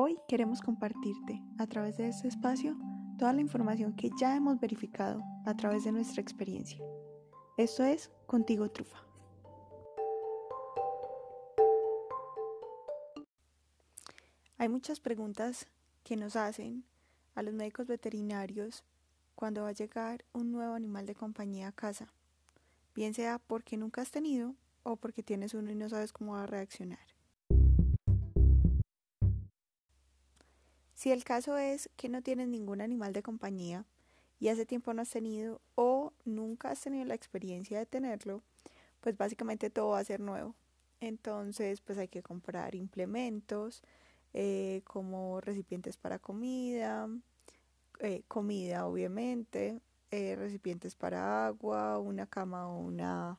Hoy queremos compartirte a través de este espacio toda la información que ya hemos verificado a través de nuestra experiencia. Esto es Contigo Trufa. Hay muchas preguntas que nos hacen a los médicos veterinarios cuando va a llegar un nuevo animal de compañía a casa, bien sea porque nunca has tenido o porque tienes uno y no sabes cómo va a reaccionar. Si el caso es que no tienes ningún animal de compañía y hace tiempo no has tenido o nunca has tenido la experiencia de tenerlo, pues básicamente todo va a ser nuevo. Entonces, pues hay que comprar implementos eh, como recipientes para comida, eh, comida obviamente, eh, recipientes para agua, una cama o una,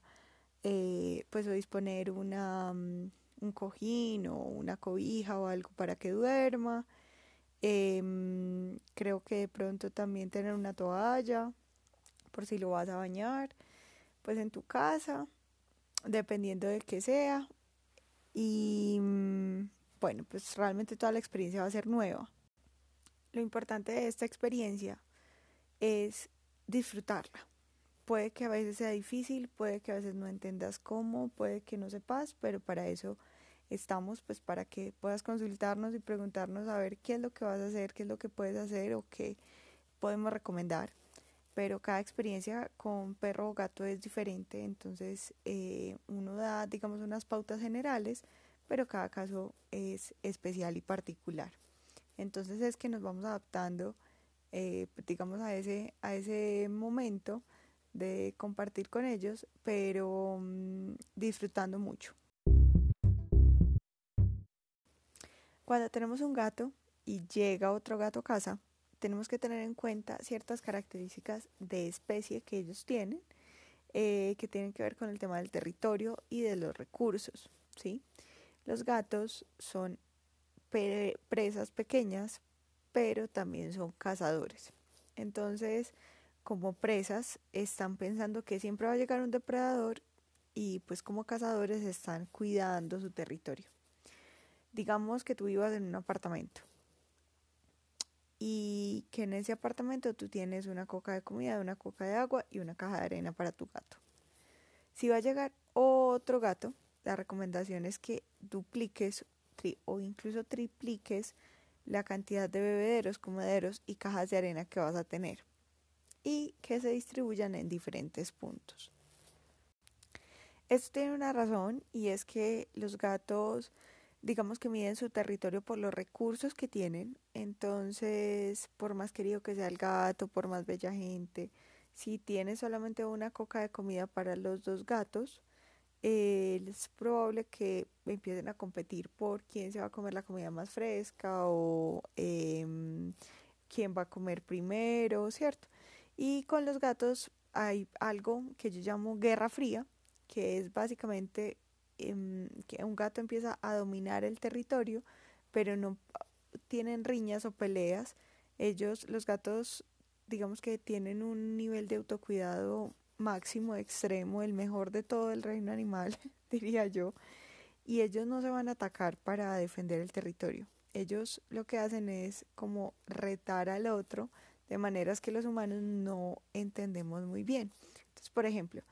pues o disponer una, mm, un cojín o una cobija o algo para que duerma. Em, creo que de pronto también tener una toalla por si lo vas a bañar, pues en tu casa, dependiendo de qué sea. Y mm, bueno, pues realmente toda la experiencia va a ser nueva. Lo importante de esta experiencia es disfrutarla. Puede que a veces sea difícil, puede que a veces no entendas cómo, puede que no sepas, pero para eso estamos pues para que puedas consultarnos y preguntarnos a ver qué es lo que vas a hacer, qué es lo que puedes hacer o qué podemos recomendar. Pero cada experiencia con perro o gato es diferente, entonces eh, uno da, digamos, unas pautas generales, pero cada caso es especial y particular. Entonces es que nos vamos adaptando, eh, digamos, a ese, a ese momento de compartir con ellos, pero mm, disfrutando mucho. Cuando tenemos un gato y llega otro gato a casa, tenemos que tener en cuenta ciertas características de especie que ellos tienen, eh, que tienen que ver con el tema del territorio y de los recursos. ¿sí? Los gatos son presas pequeñas, pero también son cazadores. Entonces, como presas, están pensando que siempre va a llegar un depredador y pues como cazadores están cuidando su territorio. Digamos que tú vivas en un apartamento y que en ese apartamento tú tienes una coca de comida, una coca de agua y una caja de arena para tu gato. Si va a llegar otro gato, la recomendación es que dupliques o incluso tripliques la cantidad de bebederos, comederos y cajas de arena que vas a tener y que se distribuyan en diferentes puntos. Esto tiene una razón y es que los gatos digamos que miden su territorio por los recursos que tienen. Entonces, por más querido que sea el gato, por más bella gente, si tiene solamente una coca de comida para los dos gatos, eh, es probable que empiecen a competir por quién se va a comer la comida más fresca o em, quién va a comer primero, ¿cierto? Y con los gatos hay algo que yo llamo guerra fría, que es básicamente Em, que un gato empieza a dominar el territorio, pero no tienen riñas o peleas. Ellos, los gatos, digamos que tienen un nivel de autocuidado máximo, extremo, el mejor de todo el reino animal, diría yo. Y ellos no se van a atacar para defender el territorio. Ellos lo que hacen es como retar al otro de maneras que los humanos no entendemos muy bien. Entonces, por ejemplo,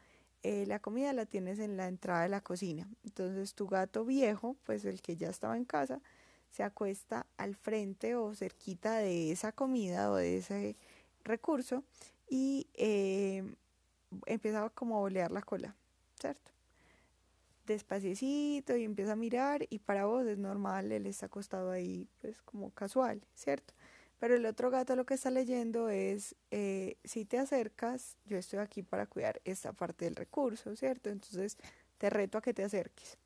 eh, la comida la tienes en la entrada de la cocina. Entonces tu gato viejo, pues el que ya estaba en casa, se acuesta al frente o cerquita de esa comida o de ese recurso y eh, empieza como a bolear la cola, ¿cierto? Despacito y empieza a mirar y para vos es normal, él está acostado ahí pues como casual, ¿cierto? Pero el otro gato lo que está leyendo es, eh, si te acercas, yo estoy aquí para cuidar esta parte del recurso, ¿cierto? Entonces te reto a que te acerques.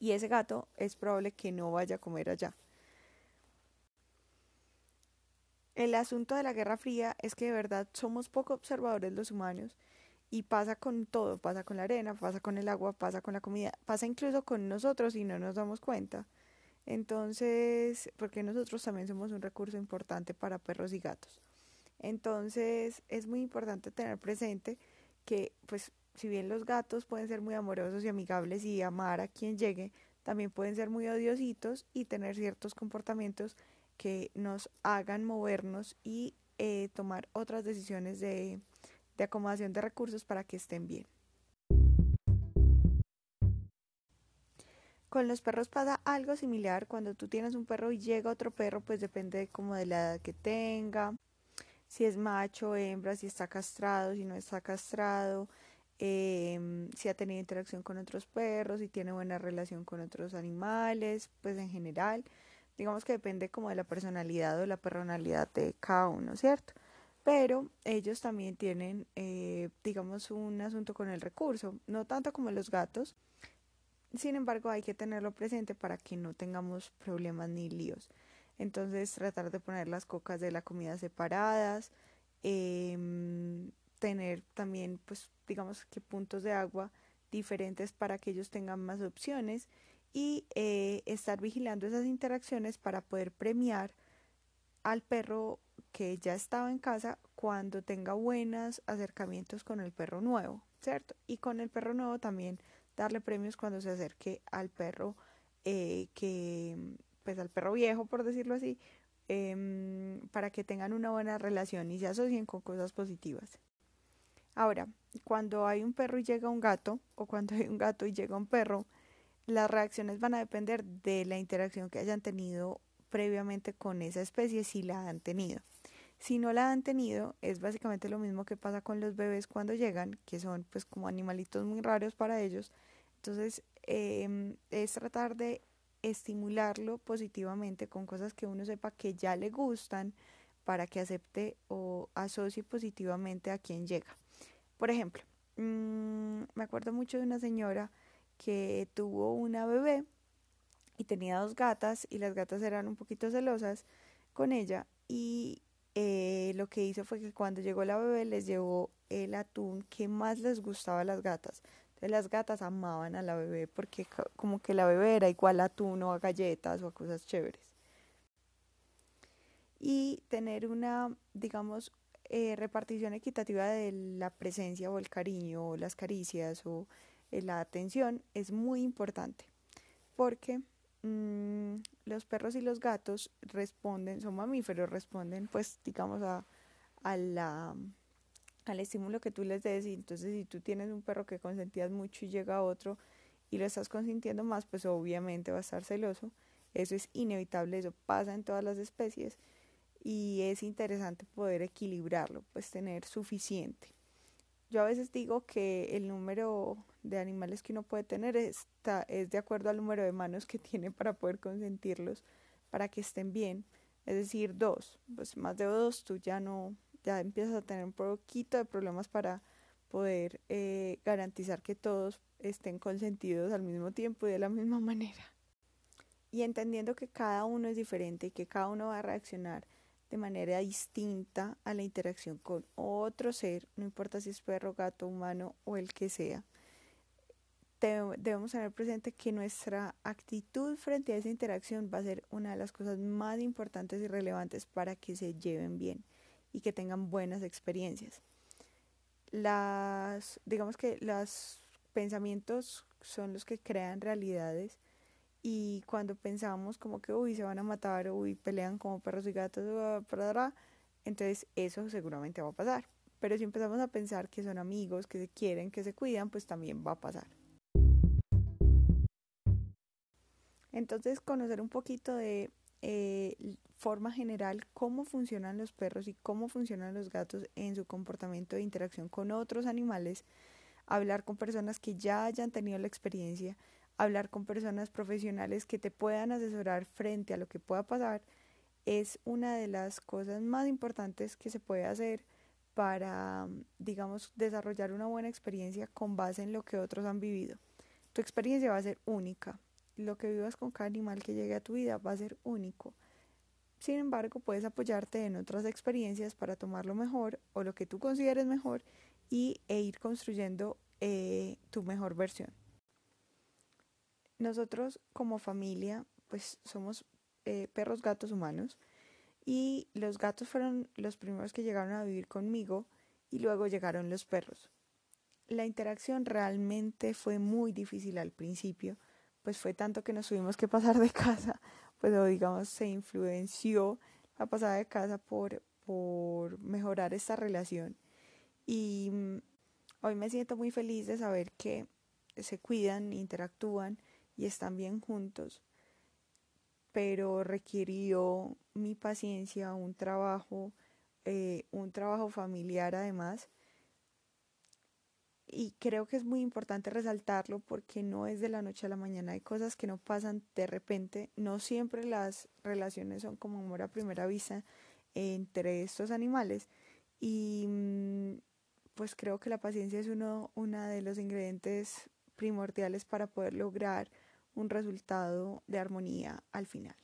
Y ese gato es probable que no vaya a comer allá. El asunto de la Guerra Fría es que de verdad somos poco observadores los humanos y pasa con todo, pasa con la arena, pasa con el agua, pasa con la comida, pasa incluso con nosotros y no nos damos cuenta. Entonces, porque nosotros también somos un recurso importante para perros y gatos. Entonces, es muy importante tener presente que, pues, si bien los gatos pueden ser muy amorosos y amigables y amar a quien llegue, también pueden ser muy odiositos y tener ciertos comportamientos que nos hagan movernos y eh, tomar otras decisiones de, de acomodación de recursos para que estén bien. Con los perros pasa algo similar. Cuando tú tienes un perro y llega otro perro, pues depende como de la edad que tenga, si es macho, hembra, si está castrado, si no está castrado, eh, si ha tenido interacción con otros perros, si tiene buena relación con otros animales, pues en general, digamos que depende como de la personalidad o la personalidad de cada uno, ¿cierto? Pero ellos también tienen, eh, digamos, un asunto con el recurso, no tanto como los gatos, sin embargo hay que tenerlo presente para que no tengamos problemas ni líos. Entonces tratar de poner las cocas de la comida separadas, eh, tener también, pues, digamos que puntos de agua diferentes para que ellos tengan más opciones y eh, estar vigilando esas interacciones para poder premiar al perro que ya estaba en casa cuando tenga buenos acercamientos con el perro nuevo, ¿cierto? Y con el perro nuevo también darle premios cuando se acerque al perro eh, que, pues al perro viejo, por decirlo así, eh, para que tengan una buena relación y se asocien con cosas positivas. Ahora, cuando hay un perro y llega un gato, o cuando hay un gato y llega un perro, las reacciones van a depender de la interacción que hayan tenido previamente con esa especie, si la han tenido. Si no la han tenido, es básicamente lo mismo que pasa con los bebés cuando llegan, que son pues como animalitos muy raros para ellos. Entonces, eh, es tratar de estimularlo positivamente con cosas que uno sepa que ya le gustan para que acepte o asocie positivamente a quien llega. Por ejemplo, mmm, me acuerdo mucho de una señora que tuvo una bebé y tenía dos gatas y las gatas eran un poquito celosas con ella y eh, lo que hizo fue que cuando llegó la bebé les llevó el atún que más les gustaba a las gatas. Entonces las gatas amaban a la bebé porque como que la bebé era igual a atún o a galletas o a cosas chéveres. Y tener una, digamos, eh, repartición equitativa de la presencia o el cariño o las caricias o eh, la atención es muy importante porque mmm, los perros y los gatos responden, son mamíferos, responden pues digamos a la, al estímulo que tú les des y entonces si tú tienes un perro que consentías mucho y llega otro y lo estás consintiendo más pues obviamente va a estar celoso, eso es inevitable, eso pasa en todas las especies y es interesante poder equilibrarlo, pues tener suficiente. Yo a veces digo que el número de animales que uno puede tener está, es de acuerdo al número de manos que tiene para poder consentirlos, para que estén bien. Es decir, dos. Pues más de dos tú ya no, ya empiezas a tener un poquito de problemas para poder eh, garantizar que todos estén consentidos al mismo tiempo y de la misma manera. Y entendiendo que cada uno es diferente y que cada uno va a reaccionar de manera distinta a la interacción con otro ser, no importa si es perro, gato, humano o el que sea. Debemos tener presente que nuestra actitud frente a esa interacción va a ser una de las cosas más importantes y relevantes para que se lleven bien y que tengan buenas experiencias. Las, digamos que los pensamientos son los que crean realidades y cuando pensamos como que, uy, se van a matar, uy, pelean como perros y gatos, entonces eso seguramente va a pasar. Pero si empezamos a pensar que son amigos, que se quieren, que se cuidan, pues también va a pasar. Entonces, conocer un poquito de eh, forma general cómo funcionan los perros y cómo funcionan los gatos en su comportamiento de interacción con otros animales, hablar con personas que ya hayan tenido la experiencia hablar con personas profesionales que te puedan asesorar frente a lo que pueda pasar es una de las cosas más importantes que se puede hacer para, digamos, desarrollar una buena experiencia con base en lo que otros han vivido. Tu experiencia va a ser única. Lo que vivas con cada animal que llegue a tu vida va a ser único. Sin embargo, puedes apoyarte en otras experiencias para tomarlo mejor o lo que tú consideres mejor y, e ir construyendo eh, tu mejor versión. Nosotros como familia, pues somos eh, perros, gatos, humanos. Y los gatos fueron los primeros que llegaron a vivir conmigo y luego llegaron los perros. La interacción realmente fue muy difícil al principio pues fue tanto que nos tuvimos que pasar de casa, pues digamos se influenció la pasada de casa por, por mejorar esta relación. Y mm, hoy me siento muy feliz de saber que se cuidan, interactúan y están bien juntos, pero requirió mi paciencia, un trabajo, eh, un trabajo familiar además. Y creo que es muy importante resaltarlo porque no es de la noche a la mañana, hay cosas que no pasan de repente, no siempre las relaciones son como amor a primera vista entre estos animales. Y mm, pues creo que la paciencia es uno, una de los ingredientes primordiales para poder lograr un resultado de armonía al final.